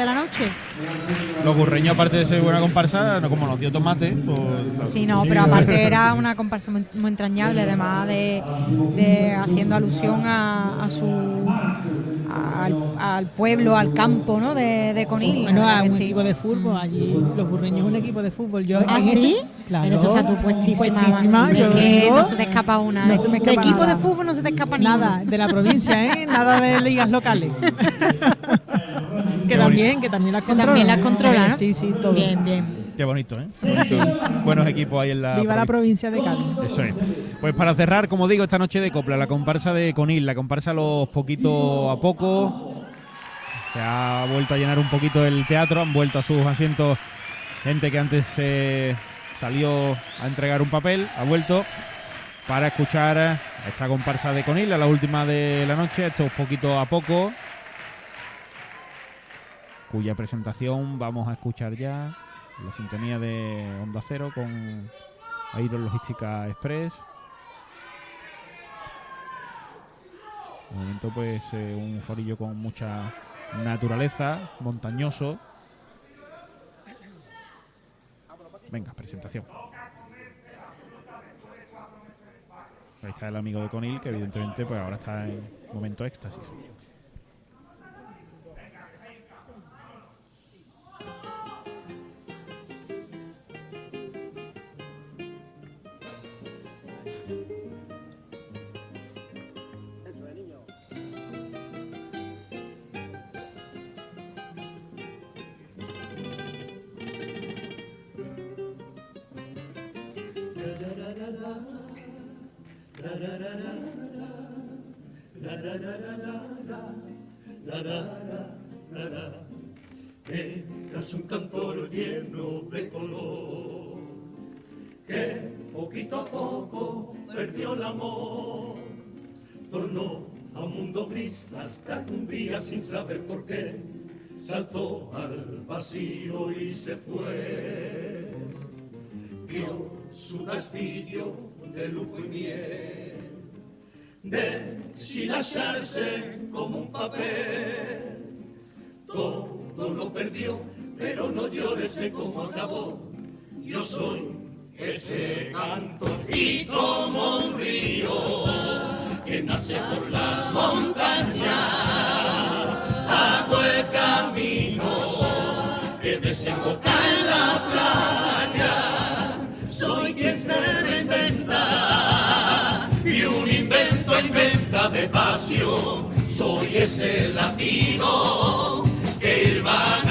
de la noche. Los burreños, aparte de ser buena comparsa, no como nos dio tomate. Pues, sí, no, pero aparte era una comparsa muy, entrañable, además de, de haciendo alusión a, a su al, pueblo, al campo ¿no? de, de Conil. Bueno, a un equipo de fútbol, allí los burreños es un equipo de fútbol. Yo, ¿Ah, sí? claro, en eso está tú puestísima. que no se te escapa una. de, equipo de fútbol no se te escapa nada. de la provincia, ¿eh? nada de ligas locales. que también, que también las controlan. También las controlan, Sí, sí, todo. Bien, bien. Qué bonito, ¿eh? Buenos equipos ahí en la. Viva la provincia de Cádiz. Eso es. Pues para cerrar, como digo, esta noche de copla, la comparsa de Conil, la comparsa los poquito a poco. Se ha vuelto a llenar un poquito el teatro, han vuelto a sus asientos gente que antes eh, salió a entregar un papel, ha vuelto para escuchar esta comparsa de Conil, la última de la noche, esto poquito a poco, cuya presentación vamos a escuchar ya la sintonía de Onda Cero con Logística Express. Momento pues eh, un forillo con mucha naturaleza, montañoso. Venga, presentación. Ahí está el amigo de Conil, que evidentemente pues ahora está en momento éxtasis. Eras un cantor lleno de color, que poquito a poco perdió el amor, tornó a un mundo gris hasta que un día sin saber por qué saltó al vacío y se fue. Vio su castillo de lujo y miel, deshilacharse como un papel. Todo lo perdió, pero no llores como acabó. Yo soy ese canto y como un río que nace por las montañas, hago el camino que desemboca inventa de pasión. Soy ese latido que ilvana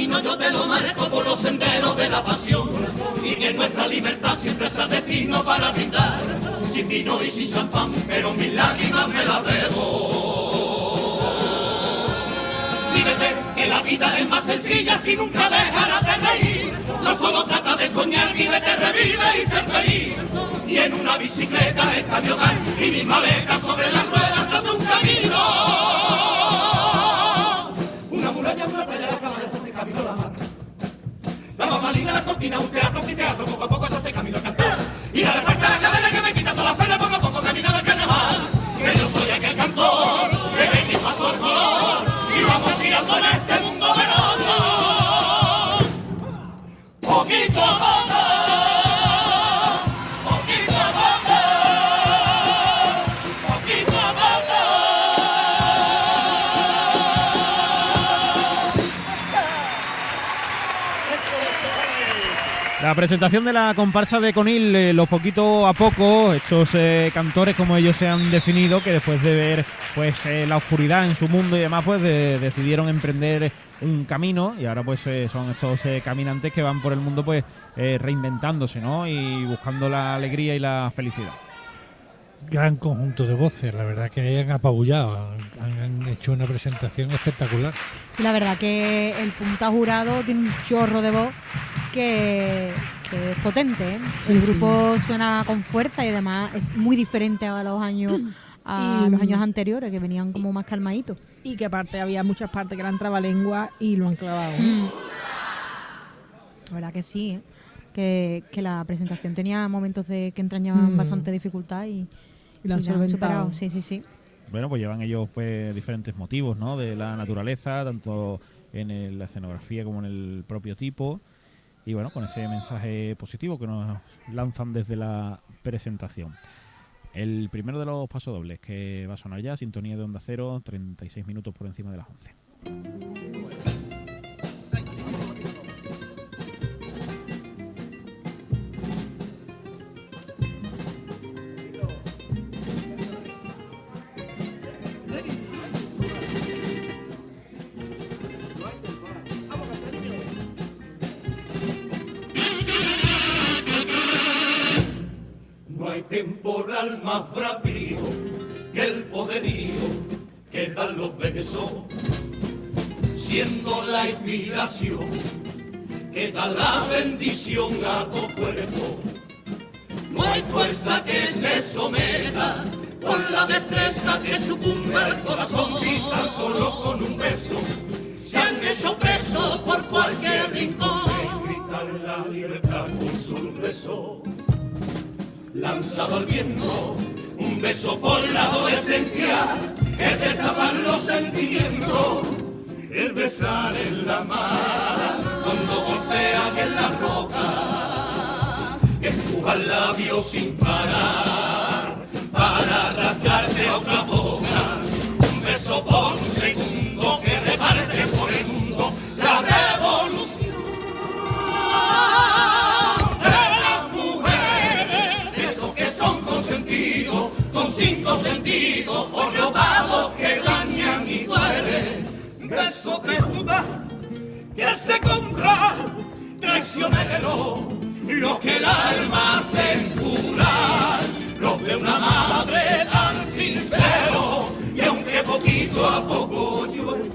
camino yo te lo marco por los senderos de la pasión y que nuestra libertad siempre sea destino para brindar sin vino y sin champán, pero mis lágrimas me las debo. Vívete, que la vida es más sencilla si nunca dejarás de reír. No solo trata de soñar, vívete, revive y ser feliz. Y en una bicicleta está mi hogar y mi maleta sobre las ruedas hace un camino. La cortina, un teatro, un teatro, poco a poco La presentación de la comparsa de Conil, eh, los poquito a poco, estos eh, cantores como ellos se han definido, que después de ver pues eh, la oscuridad en su mundo y demás, pues decidieron emprender un camino y ahora pues son estos caminantes que van por el mundo pues reinventándose, ¿no? Y buscando la alegría y la felicidad. gran conjunto de voces. La verdad que han apabullado, han, han hecho una presentación espectacular. Sí, la verdad que el punta jurado tiene un chorro de voz que, que es potente. ¿eh? Sí, el sí. grupo suena con fuerza y además es muy diferente a los años a Y- los años anteriores que venían como más calmaditos. Y que aparte había muchas partes que eran trabalengua y lo han clavado. Mm. La verdad que sí, ¿eh? que, que la presentación tenía momentos de que entrañaban Mm. bastante dificultad y, Y lo han solventado. superado. Sí, sí, sí. Bueno, pues llevan ellos pues diferentes motivos, ¿no? De la naturaleza, tanto en el- la escenografía como en el propio tipo. Y bueno, con ese mensaje positivo que nos lanzan desde la presentación. El primero de los pasodobles que va a sonar ya, sintonía de onda cero, 36 minutos por encima de las 11. No hay temporal más bravío que el poderío que dan los besos, siendo la inspiración que da la bendición a tu cuerpo. No hay fuerza que se someta con la destreza que sucumbe el corazón. Si tan solo con un beso se han hecho presos por cualquier rincón. Gritan la libertad con su beso lanzado al viento, un beso por la adolescencia, es destapar los sentimientos, el besar en la mar, cuando golpea en la roca, empuja el labio sin parar, que se compra, traicionero, lo que el alma hace curar, los de una madre tan sincero, y aunque poquito a poco llueve,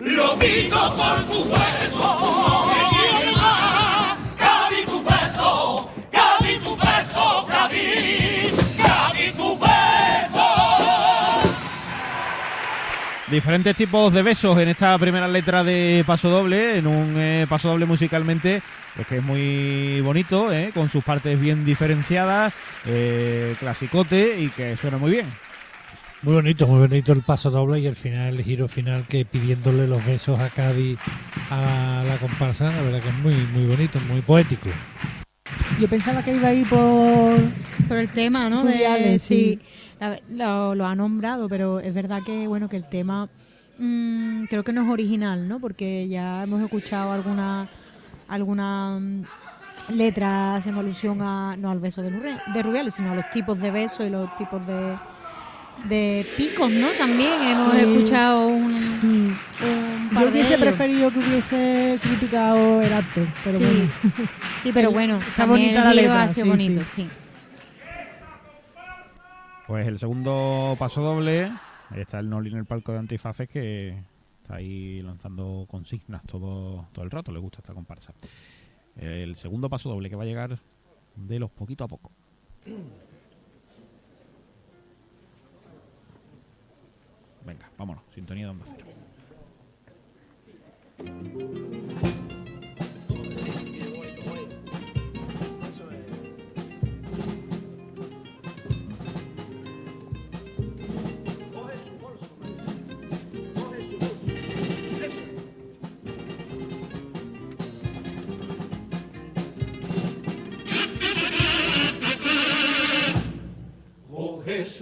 lo quito por tu hueso. Diferentes tipos de besos en esta primera letra de Paso Doble, en un eh, Paso Doble musicalmente, pues que es muy bonito, eh, con sus partes bien diferenciadas, eh, clasicote y que suena muy bien. Muy bonito, muy bonito el paso doble y el final, el giro final que pidiéndole los besos a Cádiz a la comparsa, la verdad que es muy, muy bonito, muy poético. Yo pensaba que iba a ir por. Por el tema, ¿no? De, sí, sí. La- lo, lo ha nombrado, pero es verdad que bueno que el tema mm, creo que no es original, ¿no? Porque ya hemos escuchado alguna alguna mm, letra haciendo alusión a no al beso de, de Rubiales, sino a los tipos de besos y los tipos de de picos, ¿no? También hemos Sí. escuchado un, Mm. un par Yo de hubiese ellos. preferido que hubiese criticado el acto, pero sí, bueno. sí, pero bueno, Está también bonita el la giro letra, ha sido sí, bonito, sí. Pues el segundo paso doble, está el Noli en el palco de antifaces que está ahí lanzando consignas todo, todo el rato, le gusta esta comparsa. El segundo paso doble que va a llegar de los poquito a poco. Venga, vámonos, sintonía de onda cero.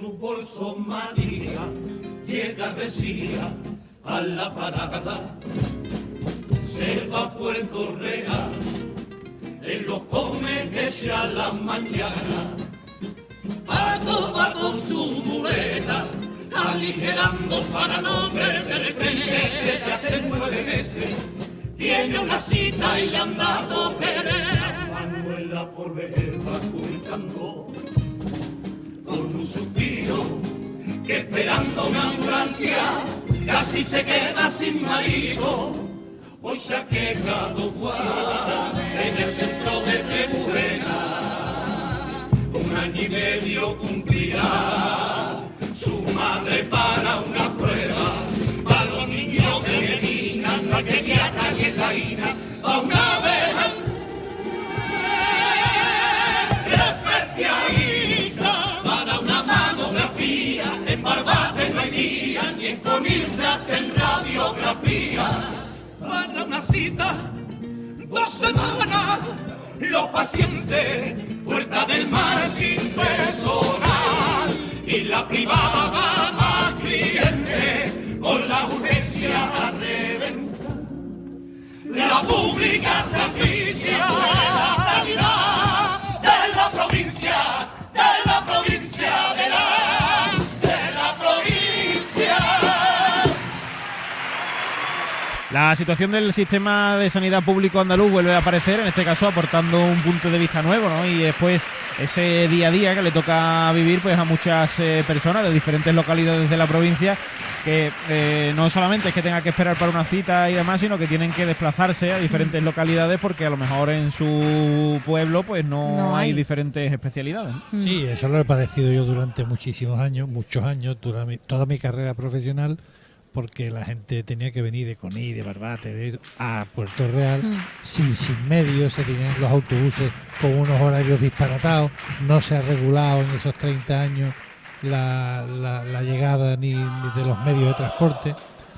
Su bolso María, llega Resía a la parada, se va a Puerto Real, él lo come que sea la mañana. Paco va con su muleta, aligerando para no perder el tren desde hace nueve meses tiene una cita y le han dado querer. Manuela por ver va juntando que esperando una ambulancia casi se queda sin marido. Hoy se ha quedado guarda en el centro de Trebujena. Un año y medio cumplirá su madre para una prueba. Para los niños de Medina, no hay ni en la INA, a una vez Hacen radiografía. Para una cita, dos semanas, los pacientes, puerta del mar sin personal. Y la privada va más cliente, con la urgencia a reventar. La pública se La situación del sistema de sanidad público andaluz vuelve a aparecer, en este caso aportando un punto de vista nuevo, ¿no? Y después ese día a día que le toca vivir pues a muchas eh, personas de diferentes localidades de la provincia que eh, no solamente es que tenga que esperar para una cita y demás, sino que tienen que desplazarse a diferentes localidades porque a lo mejor en su pueblo pues no, No hay. hay. diferentes especialidades. ¿no? Mm. Sí, eso lo he padecido yo durante muchísimos años, muchos años, toda mi, toda mi carrera profesional, porque la gente tenía que venir de Coní, de Barbate, de, a Puerto Real, Mm. sin, sin medios, se tenían los autobuses con unos horarios disparatados, no se ha regulado en esos 30 años la, la- la llegada ni, ni de los medios de transporte.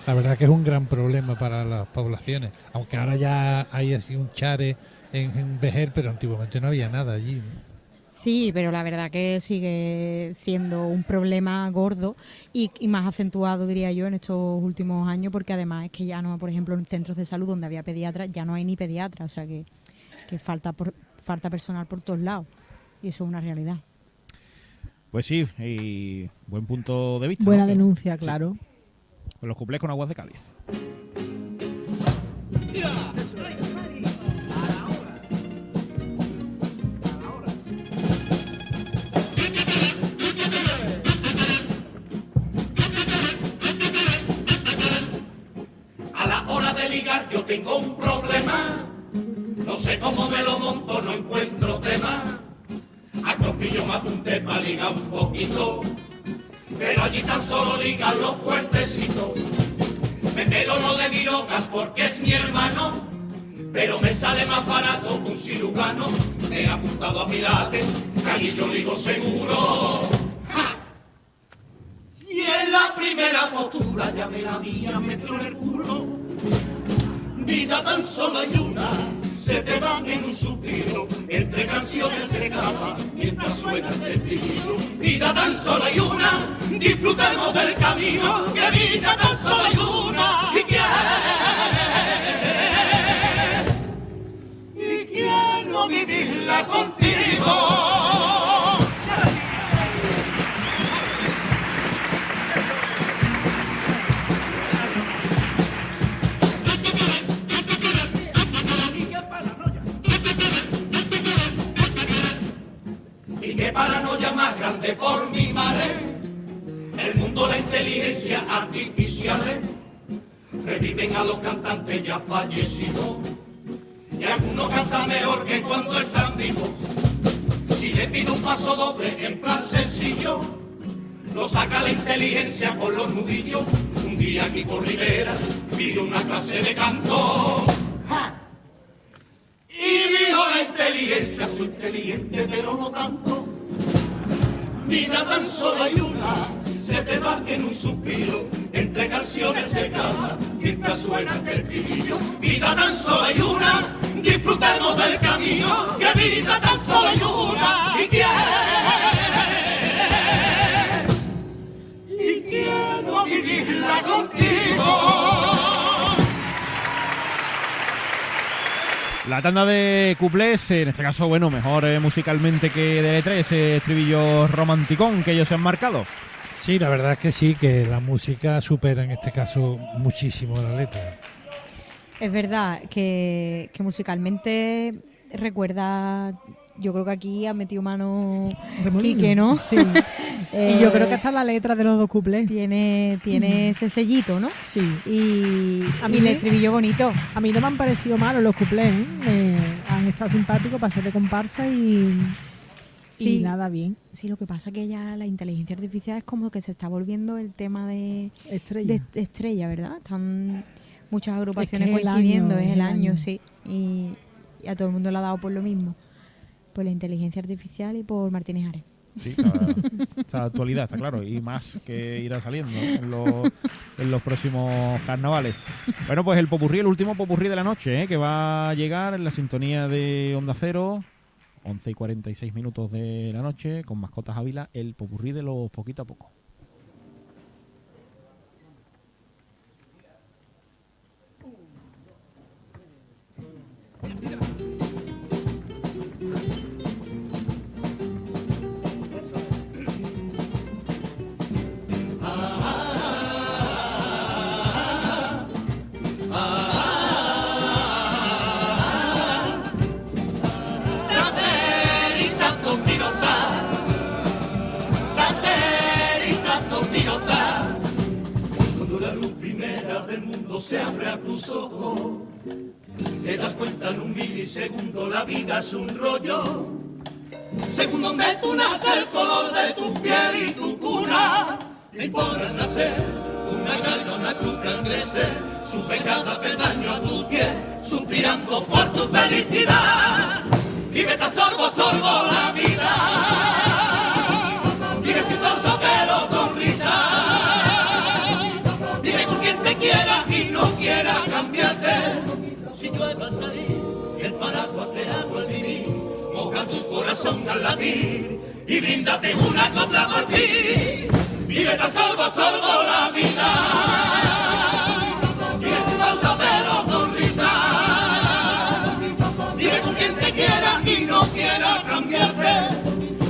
La verdad que es un gran problema para las poblaciones, aunque ahora ya hay así un chare en, en Vejer, pero antiguamente no había nada allí. ¿no? Sí, pero la verdad que sigue siendo un problema gordo y, y más acentuado, diría yo, en estos últimos años, porque además es que ya no, por ejemplo, en centros de salud donde había pediatras, ya no hay ni pediatras, o sea que, que falta, por, falta personal por todos lados. Y eso es una realidad. Pues sí, y buen punto de vista. Buena denuncia, sí, claro. Los cuplés con aguas de Cádiz. A ligar un poquito. Pero allí tan solo ligan los fuertecitos. Me pelo no de milocas porque es mi hermano. Pero me sale más barato que un cirujano. Me he apuntado a Pilates, allí yo ligo seguro. ¡Ja! Y en la primera postura ya me la había metido en el culo. Vida tan solo hay una, se te van en un suspiro, entre canciones se escapa mientras suena el estribillo. Vida tan solo hay una, disfrutemos del camino, que vida tan solo hay una, y quiero, y quiero vivirla contigo. Grande por mi madre. El mundo, la inteligencia artificial. Reviven a los cantantes ya fallecidos. Y algunos cantan mejor que cuando están vivos. Si le pido un paso doble en plan sencillo, lo saca la inteligencia con los nudillos. Un día aquí por Rivera pidió una clase de canto. ¡Ja! Y dijo la inteligencia, soy inteligente pero no tanto. Vida tan solo hay una, se te va en un suspiro, entre canciones se canta, mientras suena el estribillo. Vida tan solo hay una, disfrutemos del camino, que vida tan solo hay una, y quiero, y quiero vivirla contigo. La tanda de cuplés, en este caso, bueno, mejor eh, musicalmente que de letra, ese estribillo romanticón que ellos se han marcado. Sí, la verdad es que sí, que la música supera en este caso muchísimo la letra. Es verdad que, que musicalmente recuerda, yo creo que aquí ha metido mano Remolino. Quique, ¿no? Sí. Y yo creo que hasta la letra de los dos cuplés. tiene, tiene ese sellito, ¿no? Sí. Y, A mí mí el estribillo bonito. A mí no me han parecido malos los cuplés, ¿eh? Eh, han estado simpáticos para ser de comparsa y, Sí. y nada bien. Sí, lo que pasa que ya la inteligencia artificial es como que se está volviendo el tema de, Estrella. de, estrella, ¿verdad? Están muchas agrupaciones es coincidiendo, año, es es el el año, año. sí. Y, y a todo el mundo le ha dado por lo mismo. Por la inteligencia artificial y por Martínez Ares. Sí, de actualidad, está claro, y más que irá saliendo en, los, próximos carnavales. Bueno, pues el popurrí, el último popurrí de la noche, ¿eh? que va a llegar en la sintonía de Onda Cero, 11 y 46 minutos de la noche, con Mascotas Ávila, el popurrí de los poquito a poco. Se abre a tus ojos, te das cuenta en un milisegundo la vida es un rollo. Según donde tú naces, el color de tu piel y tu cuna, te podrá nacer una carga, cruz que sube cada peldaño a tus pies, suspirando por tu felicidad. Vive tan sorbo, sorbo la vida. Vive sin pausa pero quiera y no quiera cambiarte. Si llueve al salir el paraguas te hago al vivir, moja tu corazón al latir y bríndate una copla por ti. Vive tan sorbo, sorbo la vida. Vive sin pausa pero con risa. Vive con quien te quiera y no quiera cambiarte.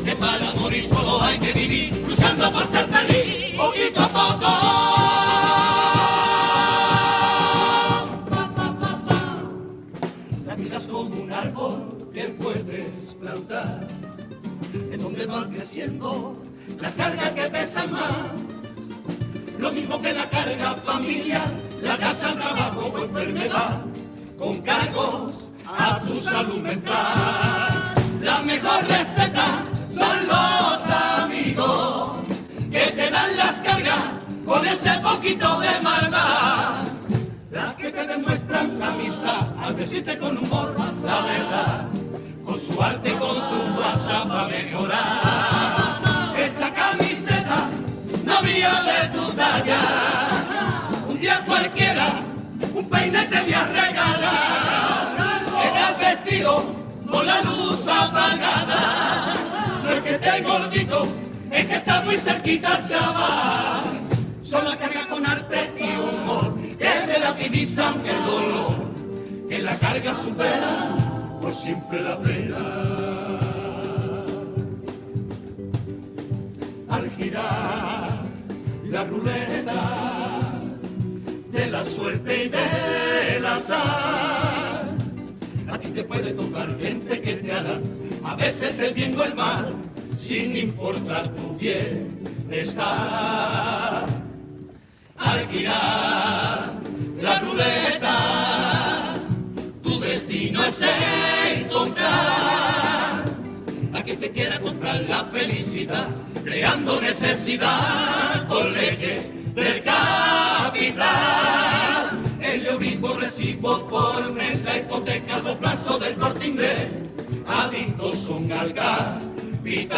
Que para morir solo hay que vivir, luchando por ser feliz, poquito a poco. Las cargas que pesan más. Lo mismo que la carga familiar, la casa, trabajo o enfermedad, con cargos a tu salud mental. La mejor receta son los amigos que te dan las cargas con ese poquito de maldad. Las que te demuestran amistad al decirte con humor la verdad, con su arte, con su WhatsApp a mejorar. De tu talla, un día cualquiera, un peine te voy a regalar. Estás vestido con la luz apagada, no es que esté gordito, es que está muy cerquita el chaval. Solo carga con arte y humor que relativizan el dolor, que la carga supera por siempre la pena. Al girar la ruleta de la suerte y del azar, a ti te puede tocar gente que te hará a veces el bien o el mal, sin importar tu bienestar al girar la ruleta, tu destino es encontrar a quien te quiera comprar la felicidad, creando necesidad con leyes del capital. El euribor recibo por mes, la hipoteca los plazos del corte inglés, adictos son al capital.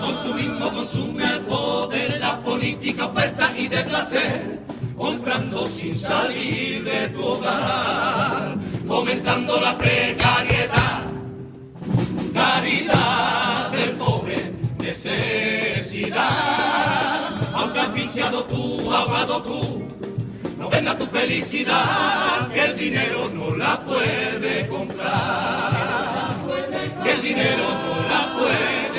Consumismo consume el poder, la política oferta y de placer, comprando sin salir de tu hogar, fomentando la precariedad, caridad necesidad, aunque asfixiado tú, ahogado tú, no venda tu felicidad, que el dinero no la puede comprar, que el dinero no la puede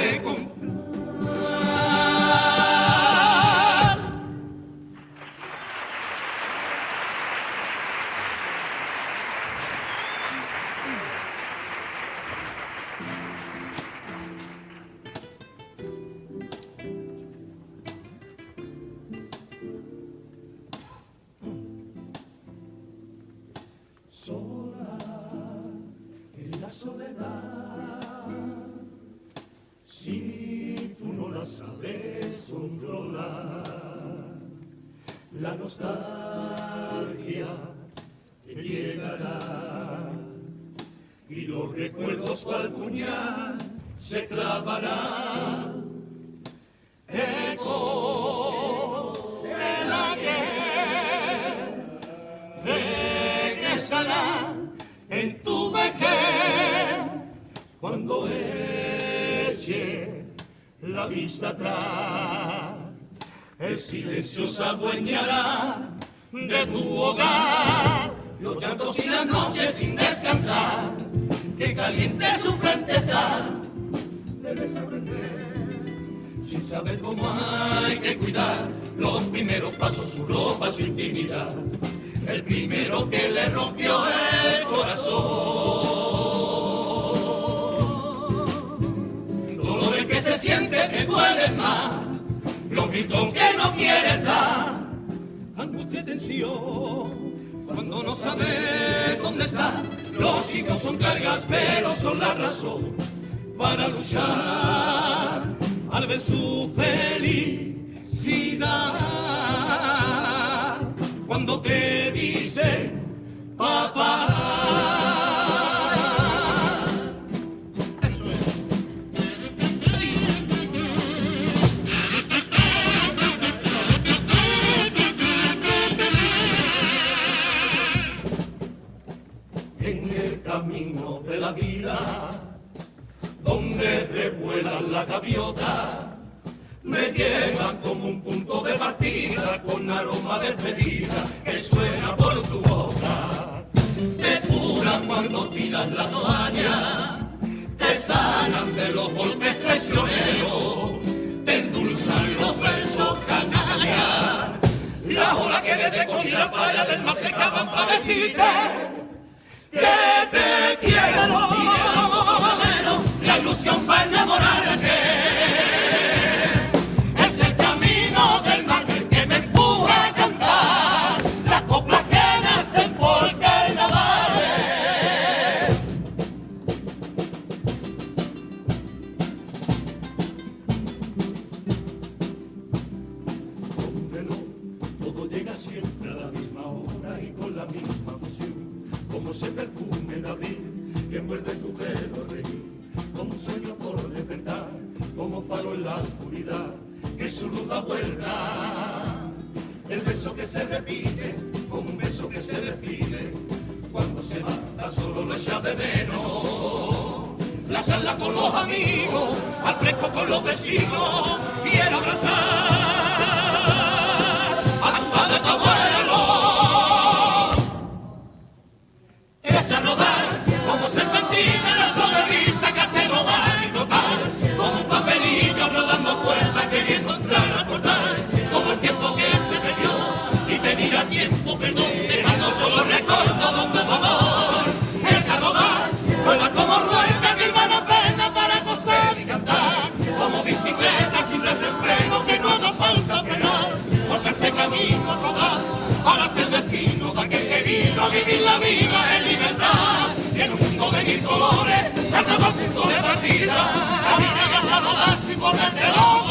controlar, la nostalgia te llegará y los recuerdos cual puñal se clavarán. Atrás. El silencio se adueñará de tu hogar, los llantos y las noches sin descansar, que caliente su frente está. Debes aprender sin saber cómo hay que cuidar los primeros pasos, su ropa, su intimidad. El primero que le rompió el corazón. Se siente que duelen más, los gritos que no quieres dar. Angustia y tensión, cuando no sabes dónde está. Los hijos son cargas, pero son la razón para luchar al ver su felicidad. Cuando te dice, papá. Decirte que te El beso que se repite, como un beso que se despliegue, cuando se va, tan solo lo echa de menos. La charla con los amigos, al fresco con los vecinos, quiero abrazar vino a vivir la vida en libertad. Y en un mundo de mil colores, carnaval punto de partida, vas a rodar sin volverte loco.